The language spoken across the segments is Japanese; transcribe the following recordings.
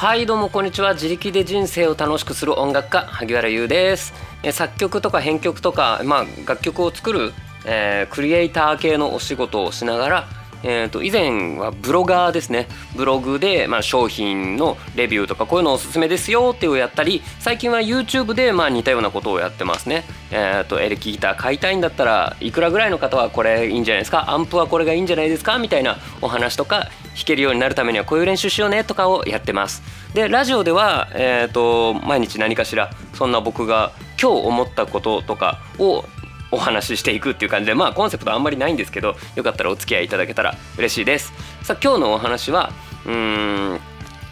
はいどうもこんにちは。自力で人生を楽しくする音楽家萩原優です。え作曲とか編曲とか、まあ、楽曲を作る、えー、クリエイター系のお仕事をしながらえー、と以前はブロガーですね。ブログで、まあ、商品のレビューとかこういうのおすすめですよっていうをやったり最近は YouTube でまあ似たようなことをやってますね、えー、とエレキギター買いたいんだったらいくらぐらいの方はこれいいんじゃないですか？アンプはこれがいいんじゃないですか？みたいなお話とか弾けるようになるためにはこういう練習しようねとかをやってます。でラジオでは、えー、と毎日何かしらそんな僕が今日思ったこととかをお話ししていくっていう感じでまあコンセプトあんまりないんですけどよかったらお付き合いいただけたら嬉しいです。さあ今日のお話はうーん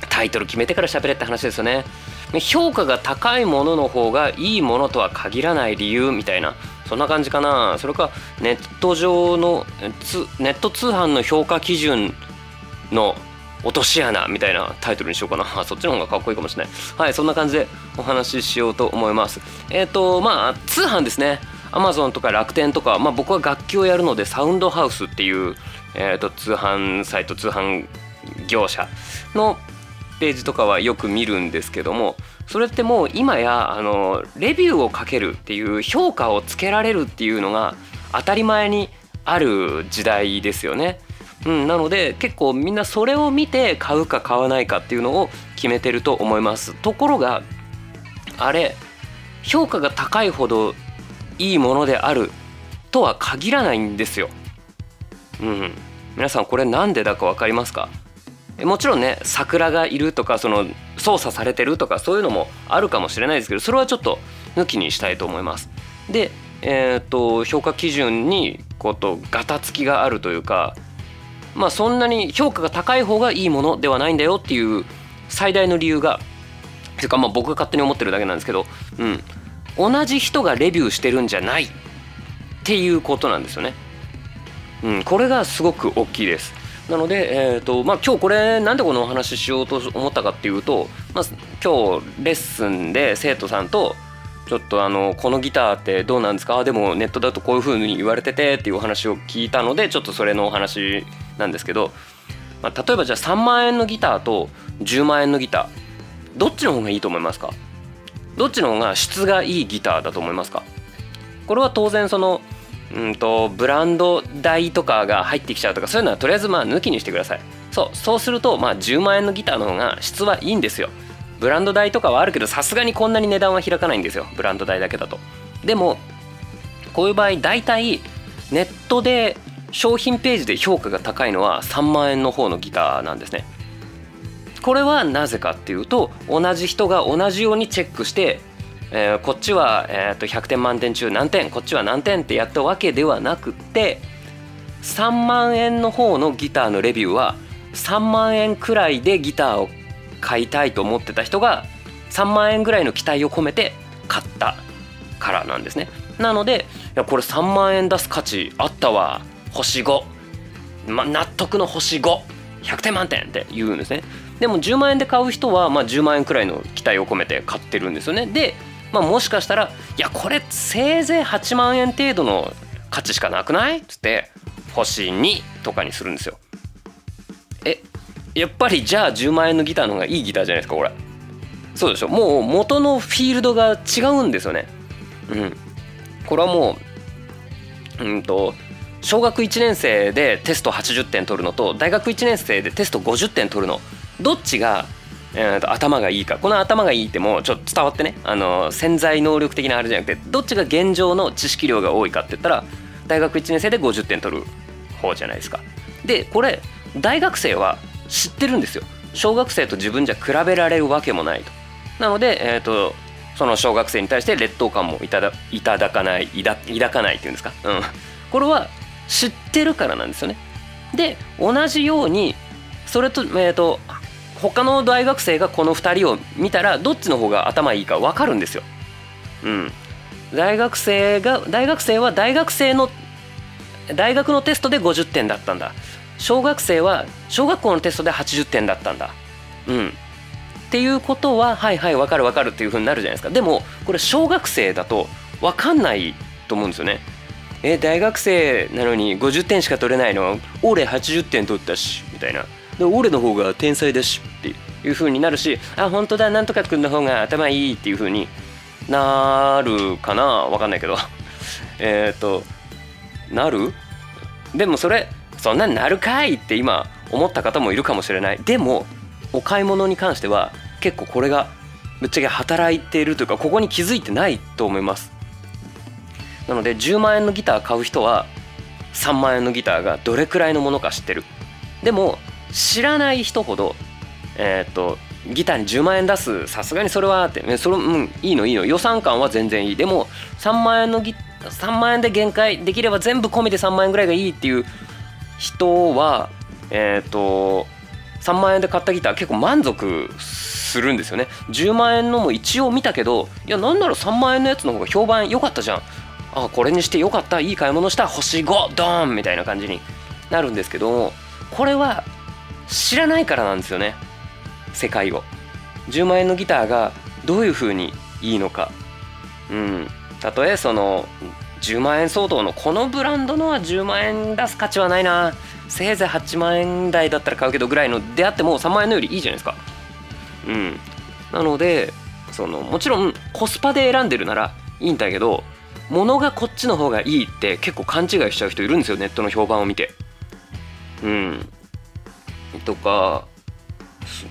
タイトル決めてから喋れって話ですよね。評価が高いものの方がいいものとは限らない理由みたいなそんな感じかな。それかネット上のネット通販の評価基準の落とし穴みたいなタイトルにしようかな。そっちの方がかっこいいかもしれない。はいそんな感じでお話ししようと思います。えっ、ー、とまあ通販ですね。アマゾンとか楽天とか、まあ、僕は楽器をやるのでサウンドハウスっていう、えー、と通販サイト通販業者のページとかはよく見るんですけどもそれってもう今やあのレビューをかけるっていう評価をつけられるっていうのが当たり前にある時代ですよね。うん、なので結構みんなそれを見て買うか買わないかっていうのを決めてると思いますところがあれ評価が高いほどいいものであるとは限らないんですよ。うん、皆さんこれなんでだか分かりますか？もちろんね桜がいるとかその操作されてるとかそういうのもあるかもしれないですけどそれはちょっと抜きにしたいと思います。で、えー、っと評価基準にことガタつきがあるというかまあそんなに評価が高い方がいいものではないんだよっていう最大の理由がていうかまあ僕が勝手に思ってるだけなんですけど、うん、同じ人がレビューしてるんじゃないっていうことなんですよね。うん、これがすごく大きいです。なので、えーとまあ、今日これなんでこのお話ししようと思ったかっていうと、まあ、今日レッスンで生徒さんとちょっとあのこのギターってどうなんですか？でもネットだとこういう風に言われててっていうお話を聞いたのでちょっとそれのお話なんですけど、まあ、例えばじゃあ3万円のギターと10万円のギターどっちの方がいいと思いますか？どっちの方が質がいいギターだと思いますか？これは当然そのうんとブランド代とかが入ってきちゃうとかそういうのはとりあえずまあ抜きにしてください。そうそうするとまあ10万円のギターの方が質はいいんですよ。ブランド代とかはあるけどさすがにこんなに値段は開かないんですよ。ブランド代だけだと。でもこういう場合大体ネットで商品ページで評価が高いのは3万円の方のギターなんですね。これはなぜかっていうと同じ人が同じようにチェックして、えー、こっちは、えー、と100点満点中何点こっちは何点ってやったわけではなくって3万円の方のギターのレビューは3万円くらいでギターを買いたいと思ってた人が3万円ぐらいの期待を込めて買ったからなんですね。なのでいやこれ3万円出す価値あったわ。星5、ま、納得の星5100点満点って言うんですね。でも10万円で買う人はまあ10万円くらいの期待を込めて買ってるんですよね。で、まあ、もしかしたらいやこれせいぜい8万円程度の価値しかなくない？っつって星2とかにするんですよ。えやっぱりじゃあ10万円のギターの方がいいギターじゃないですかこれ。そうでしょ？もう元のフィールドが違うんですよね。うん。これはもううんと小学1年生でテスト80点取るのと大学1年生でテスト50点取るのどっちが、えー、と頭がいいかこの頭がいいってもちょっと伝わってねあの潜在能力的なあれじゃなくてどっちが現状の知識量が多いかって言ったら大学1年生で50点取る方じゃないですか。でこれ大学生は知ってるんですよ。小学生と自分じゃ比べられるわけもないと。なので、えーと、その小学生に対して劣等感もいただいただかない抱かないっていうんですか、うん、これは知ってるからなんですよね。で同じようにそれと,、えーと他の大学生がこの2人を見たらどっちの方が頭いいか分かるんですよ。うん、大学生が大学生は大学生の大学のテストで50点だったんだ小学生は小学校のテストで80点だったんだ。うん、っていうことははいはい分かる分かるっていうふうになるじゃないですかでもこれ小学生だと分かんないと思うんですよね。え大学生なのに50点しか取れないの？俺80点取ったしみたいなで俺の方が天才だしっていう風になるしあ本当だなんとかくんの方が頭いいっていう風になるかなわかんないけど。えっとなる？でもそれそんなになるかいって今思った方もいるかもしれない。でもお買い物に関しては結構これがぶっちゃけ働いているというかここに気づいてないと思います。なので10万円のギター買う人は3万円のギターがどれくらいのものか知ってる。でも知らない人ほどえー、っとギターに10万円出すさすがにそれはって、それうんいいのいいの。予算感は全然いい。でも3万円のギ3万円で限界できれば全部込みで3万円ぐらいがいいっていう人はえっ、と3万円で買ったギター結構満足するんですよね。10万円のも一応見たけどいやなんなら3万円のやつの方が評判良かったじゃん。あこれにして良かったいい買い物した星5ドーンみたいな感じになるんですけどこれは知らないからなんですよね。世界を。10万円のギターがどういう風にいいのか。うん。たとえその10万円相当のこのブランドのは10万円出す価値はないな。せいぜい8万円台だったら買うけどぐらいのであっても3万円のよりいいじゃないですか。うん。なのでそのもちろんコスパで選んでるならいいんだけど物がこっちの方がいいって結構勘違いしちゃう人いるんですよ。ネットの評判を見て。うん。とか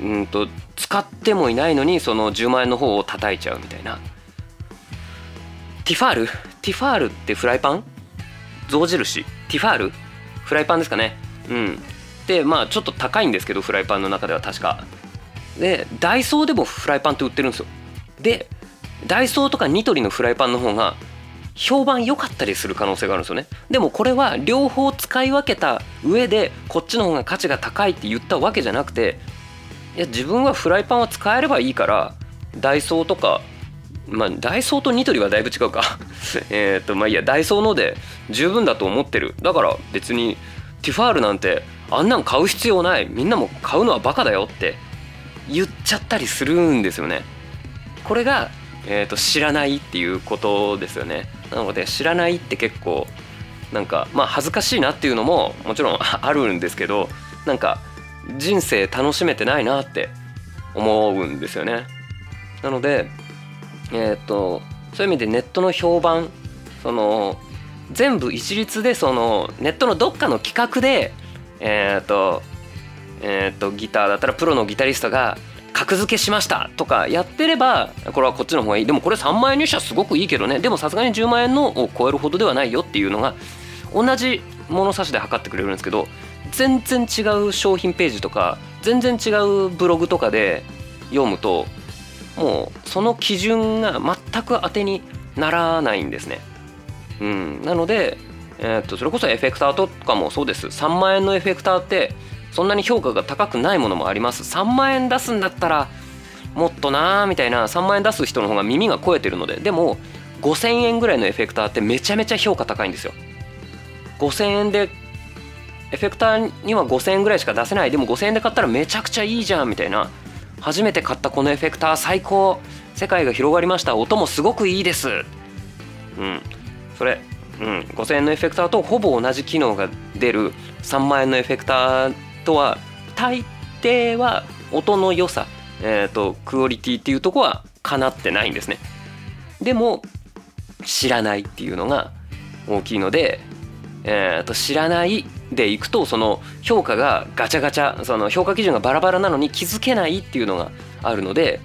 うんと使ってもいないのにその10万円の方を叩いちゃうみたいな。ティファール？ティファールってフライパン？象印？ティファール？フライパンですかね。うん。でまあちょっと高いんですけどフライパンの中では確か。でダイソーでもフライパンって売ってるんですよ。でダイソーとかニトリのフライパンの方が評判良かったりする可能性があるんですよね。でもこれは両方使い分けた上でこっちの方が価値が高いって言ったわけじゃなくていや自分はフライパンは使えればいいからダイソーとかまあダイソーとニトリはだいぶ違うか。えっとまあいいやダイソーので十分だと思ってる。だから別にティファールなんてあんなん買う必要ない。みんなも買うのはバカだよって言っちゃったりするんですよね。これが、えーと、知らないっていうことですよね。なので知らないって結構なんかまあ恥ずかしいなっていうのももちろん あるんですけどなんか人生楽しめてないなって思うんですよね。なのでえっ、とそういう意味でネットの評判その全部一律でそのネットのどっかの企画でえっ、とえっ、とギターだったらプロのギタリストが格付けしましたとかやってればこれはこっちの方がいい。でもこれ3万円入社すごくいいけどね。でもさすがに10万円のを超えるほどではないよっていうのが同じ物差しで測ってくれるんですけど全然違う商品ページとか全然違うブログとかで読むともうその基準が全く当てにならないんですね。うん、なので、えー、っとそれこそエフェクターとかもそうです。3万円のエフェクターってそんなに評価が高くないものもあります。3万円出すんだったらもっとなーみたいな3万円出す人の方が耳が肥えてるので。でも5000円ぐらいのエフェクターってめちゃめちゃ評価高いんですよ。5000円でエフェクターには5000円ぐらいしか出せない。でも5000円で買ったらめちゃくちゃいいじゃんみたいな。初めて買ったこのエフェクター最高。世界が広がりました。音もすごくいいです。うん。それうん、5000円のエフェクターとほぼ同じ機能が出る3万円のエフェクターとは大抵は音の良さ、えーと、クオリティっていうとこはかなってないんですね。でも知らないっていうのが大きいので、えーと、知らないでいくとその評価がガチャガチャその評価基準がバラバラなのに気づけないっていうのがあるので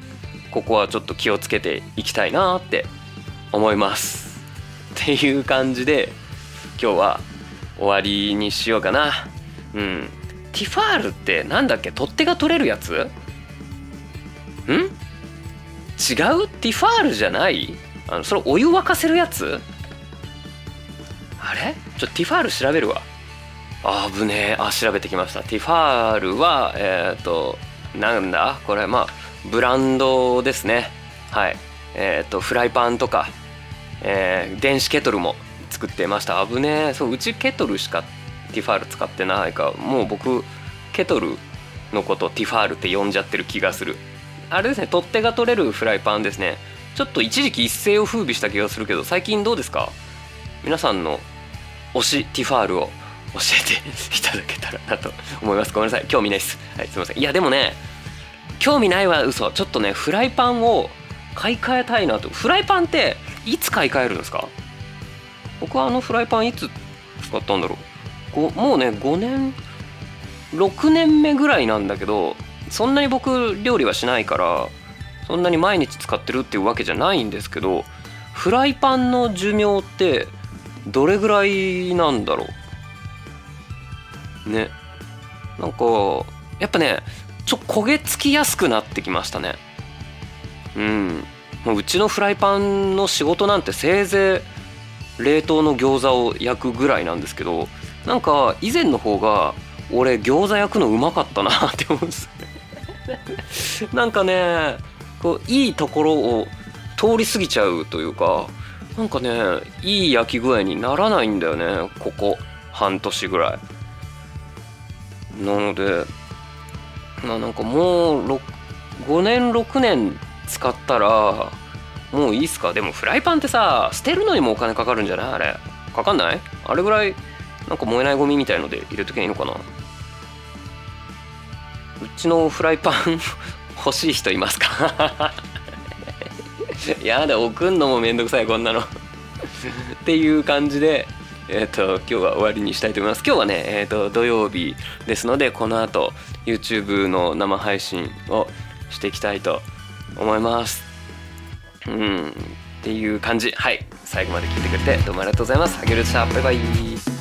ここはちょっと気をつけていきたいなって思います。っていう感じで今日は終わりにしようかな。うん。ティファールってなんだっけ？取っ手が取れるやつ？ん？違う？ティファールじゃない？あのそれお湯沸かせるやつ？あれ？ちょティファール調べるわ。あぶねえ。あ調べてきました。ティファールはえっ、ー、となんだ？これまあブランドですね。はい。えっ、ー、とフライパンとか、えー、電子ケトルも作ってました。危ねえ。そううちケトルしかティファール使ってないかもう僕ケトルのことティファールって呼んじゃってる気がする。あれですね取っ手が取れるフライパンですね。ちょっと一時期一世を風靡した気がするけど最近どうですか？皆さんの推しティファールを教えていただけたらなと思います。ごめんなさい。興味ないです。はいすいません。いやでもね興味ないは嘘。ちょっとねフライパンを買い替えたいなと。フライパンっていつ買い替えるんですか？僕はあのフライパンいつ使ったんだろう？もうね5年6年目ぐらいなんだけどそんなに僕料理はしないからそんなに毎日使ってるっていうわけじゃないんですけどフライパンの寿命ってどれぐらいなんだろう？ね。なんかやっぱねちょ焦げ付きやすくなってきましたね。うん。もううちのフライパンの仕事なんてせいぜい冷凍の餃子を焼くぐらいなんですけどなんか以前の方が俺餃子焼くのうまかったな って思うんですなんかねこういいところを通り過ぎちゃうというかなんかねいい焼き具合にならないんだよねここ半年ぐらい。なのでまあなんかもう5年6年使ったらもういいっすか？でもフライパンってさ捨てるのにもお金かかるんじゃない？あれ。かかんない？あれぐらいなんか燃えないゴミみたいので入れときゃいいのかな。うちのフライパン 欲しい人いますか？やだ送んのもめんどくさいこんなの。っていう感じでえっ、ー、と今日は終わりにしたいと思います。今日はねえっ、ー、と土曜日ですのでこの後 YouTube の生配信をしていきたいと思います。うんっていう感じ。はい最後まで聞いてくれてどうもありがとうございます。あげるでしたバイバイ。